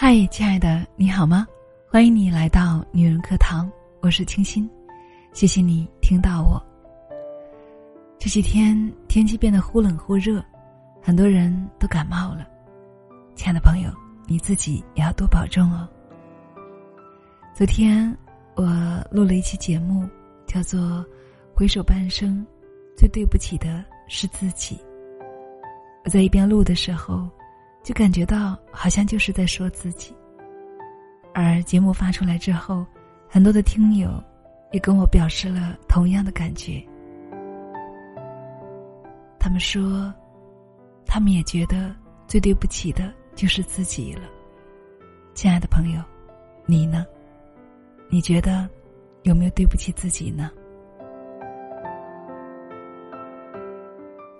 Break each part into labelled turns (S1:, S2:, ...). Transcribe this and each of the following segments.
S1: 嗨，亲爱的，你好吗？欢迎你来到女人课堂，我是清新，谢谢你听到我。这几天天气变得忽冷忽热，很多人都感冒了。亲爱的朋友，你自己也要多保重哦。昨天我录了一期节目，叫做《回首半生，最对不起的是自己》。我在一边录的时候。就感觉到好像就是在说自己。而节目发出来之后，很多的听友也跟我表示了同样的感觉。他们说，他们也觉得最对不起的就是自己了。亲爱的朋友，你呢？你觉得有没有对不起自己呢？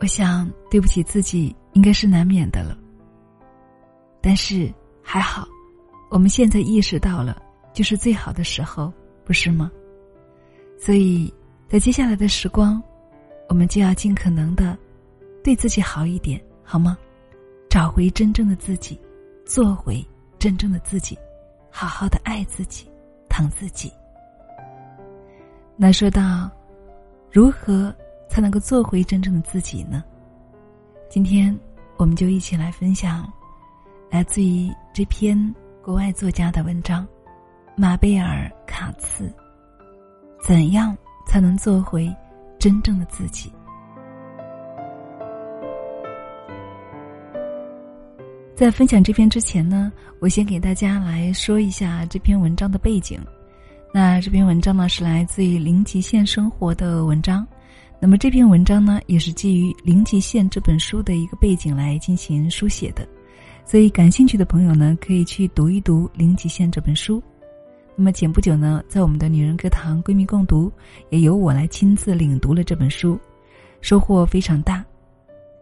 S1: 我想，对不起自己应该是难免的了。但是还好，我们现在意识到了，就是最好的时候，不是吗？所以，在接下来的时光，我们就要尽可能的对自己好一点，好吗？找回真正的自己，做回真正的自己，好好的爱自己，疼自己。那说到如何才能够做回真正的自己呢？今天我们就一起来分享。来自于这篇国外作家的文章，《马贝尔·卡茨》。怎样才能做回真正的自己？在分享这篇之前呢，我先给大家来说一下这篇文章的背景。那这篇文章呢是来自于《零极限生活》的文章。那么这篇文章呢，也是基于《零极限》这本书的一个背景来进行书写的。所以，感兴趣的朋友呢，可以去读一读《零极限》这本书。那么，前不久呢，在我们的女人课堂闺蜜共读，也由我来亲自领读了这本书，收获非常大。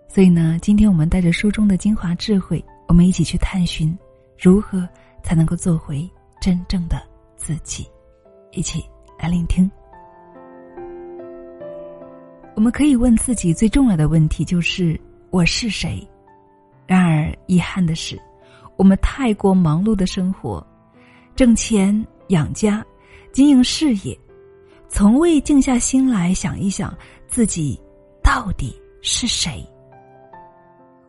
S1: 所以呢，今天我们带着书中的精华智慧，我们一起去探寻，如何才能够做回真正的自己。一起来聆听。我们可以问自己最重要的问题，就是我是谁？然而，遗憾的是，我们太过忙碌的生活，挣钱养家，经营事业，从未静下心来想一想自己到底是谁。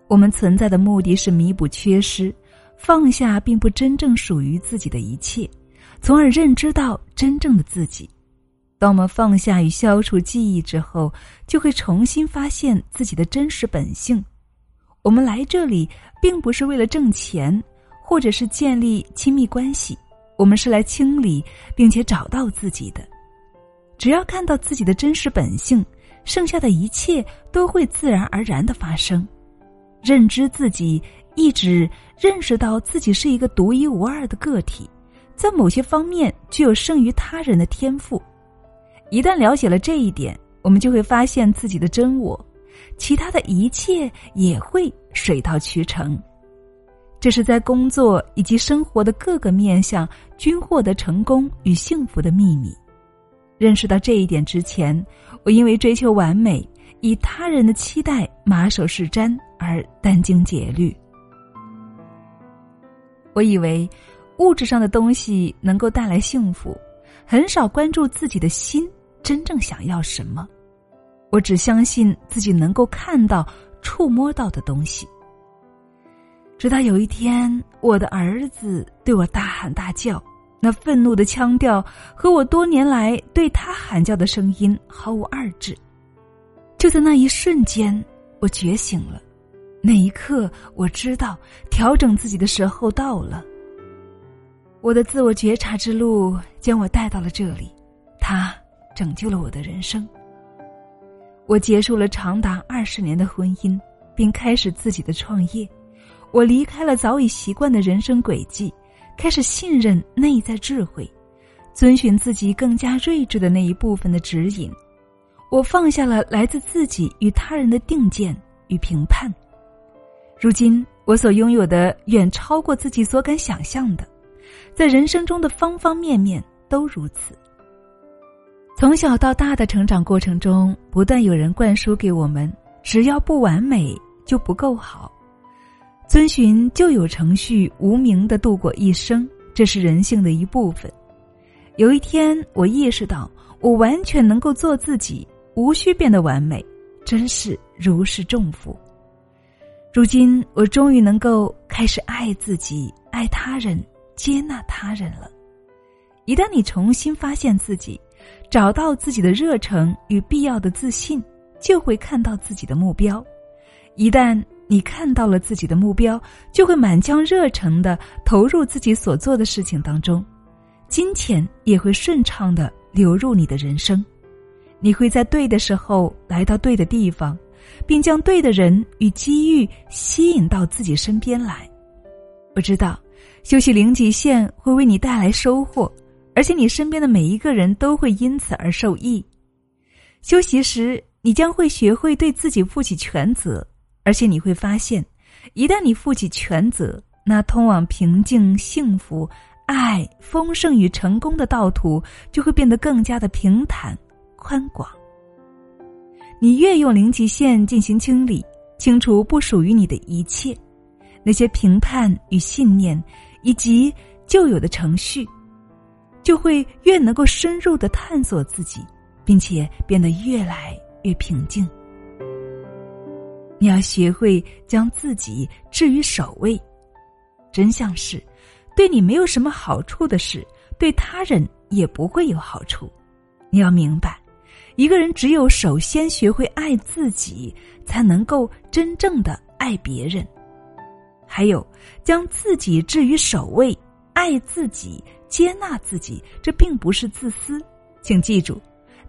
S1: 我们存在的目的是弥补缺失，放下并不真正属于自己的一切，从而认知到真正的自己。当我们放下与消除记忆之后，就会重新发现自己的真实本性。我们来这里，并不是为了挣钱，或者是建立亲密关系，我们是来清理并且找到自己的。只要看到自己的真实本性，剩下的一切都会自然而然的发生。认知自己，一直认识到自己是一个独一无二的个体，在某些方面具有胜于他人的天赋。一旦了解了这一点，我们就会发现自己的真我。其他的一切也会水到渠成，这是在工作以及生活的各个面向均获得成功与幸福的秘密。认识到这一点之前，我因为追求完美，以他人的期待马首是瞻而殚精竭虑。我以为物质上的东西能够带来幸福，很少关注自己的心真正想要什么。我只相信自己能够看到、触摸到的东西。直到有一天，我的儿子对我大喊大叫，那愤怒的腔调和我多年来对他喊叫的声音毫无二致。就在那一瞬间，我觉醒了。那一刻，我知道调整自己的时候到了。我的自我觉察之路将我带到了这里，它拯救了我的人生。我结束了长达二十年的婚姻，并开始自己的创业。我离开了早已习惯的人生轨迹，开始信任内在智慧，遵循自己更加睿智的那一部分的指引。我放下了来自自己与他人的定见与评判。如今，我所拥有的远超过自己所敢想象的，在人生中的方方面面都如此。从小到大的成长过程中，不断有人灌输给我们：只要不完美就不够好。遵循旧有程序，无名的度过一生，这是人性的一部分。有一天，我意识到，我完全能够做自己，无需变得完美，真是如释重负。如今，我终于能够开始爱自己、爱他人、接纳他人了。一旦你重新发现自己，找到自己的热诚与必要的自信，就会看到自己的目标。一旦你看到了自己的目标，就会满腔热诚的投入自己所做的事情当中，金钱也会顺畅的流入你的人生，你会在对的时候来到对的地方，并将对的人与机遇吸引到自己身边来。我知道，休息零极限会为你带来收获，而且你身边的每一个人都会因此而受益。休息时，你将会学会对自己负起全责。而且你会发现，一旦你负起全责，那通往平静、幸福、爱、丰盛与成功的道途就会变得更加的平坦、宽广。你越用零极限进行清理，清除不属于你的一切，那些评判与信念，以及旧有的程序，就会越能够深入的探索自己，并且变得越来越平静。你要学会将自己置于首位。真相是，对你没有什么好处的事，对他人也不会有好处。你要明白，一个人只有首先学会爱自己，才能够真正的爱别人。还有，将自己置于首位，爱自己，接纳自己，这并不是自私。请记住，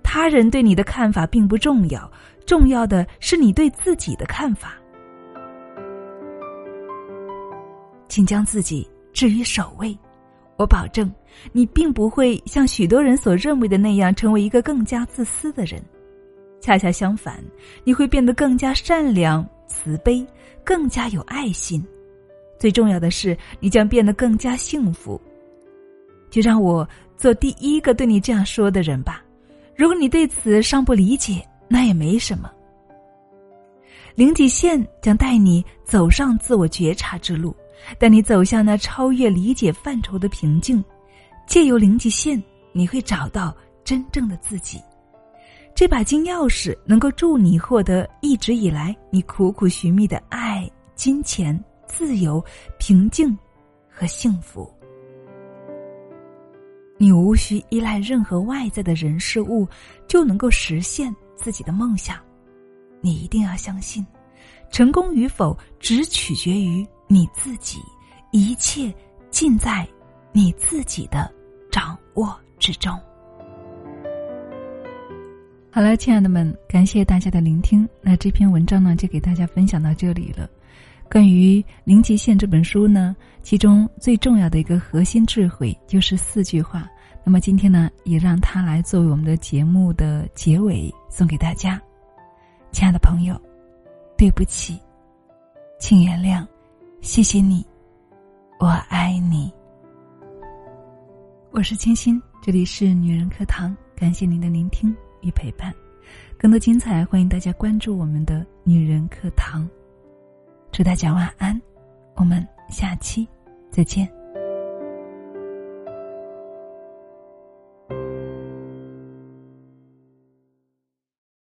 S1: 他人对你的看法并不重要。重要的是你对自己的看法，请将自己置于首位。我保证，你并不会像许多人所认为的那样成为一个更加自私的人。恰恰相反，你会变得更加善良、慈悲，更加有爱心。最重要的是，你将变得更加幸福。就让我做第一个对你这样说的人吧。如果你对此尚不理解，那也没什么。零极限将带你走上自我觉察之路，带你走向那超越理解范畴的平静。借由零极限，你会找到真正的自己。这把金钥匙能够助你获得一直以来你苦苦寻觅的爱、金钱、自由、平静和幸福。你无需依赖任何外在的人事物，就能够实现。自己的梦想，你一定要相信，成功与否只取决于你自己，一切尽在你自己的掌握之中。好了，亲爱的们，感谢大家的聆听。那这篇文章呢，就给大家分享到这里了。关于《零极限》这本书呢，其中最重要的一个核心智慧就是四句话。那么今天呢，也让它来作为我们的节目的结尾，送给大家，亲爱的朋友，对不起，请原谅，谢谢你，我爱你。我是清新，这里是女人课堂，感谢您的聆听与陪伴，更多精彩，欢迎大家关注我们的女人课堂。祝大家晚安，我们下期再见。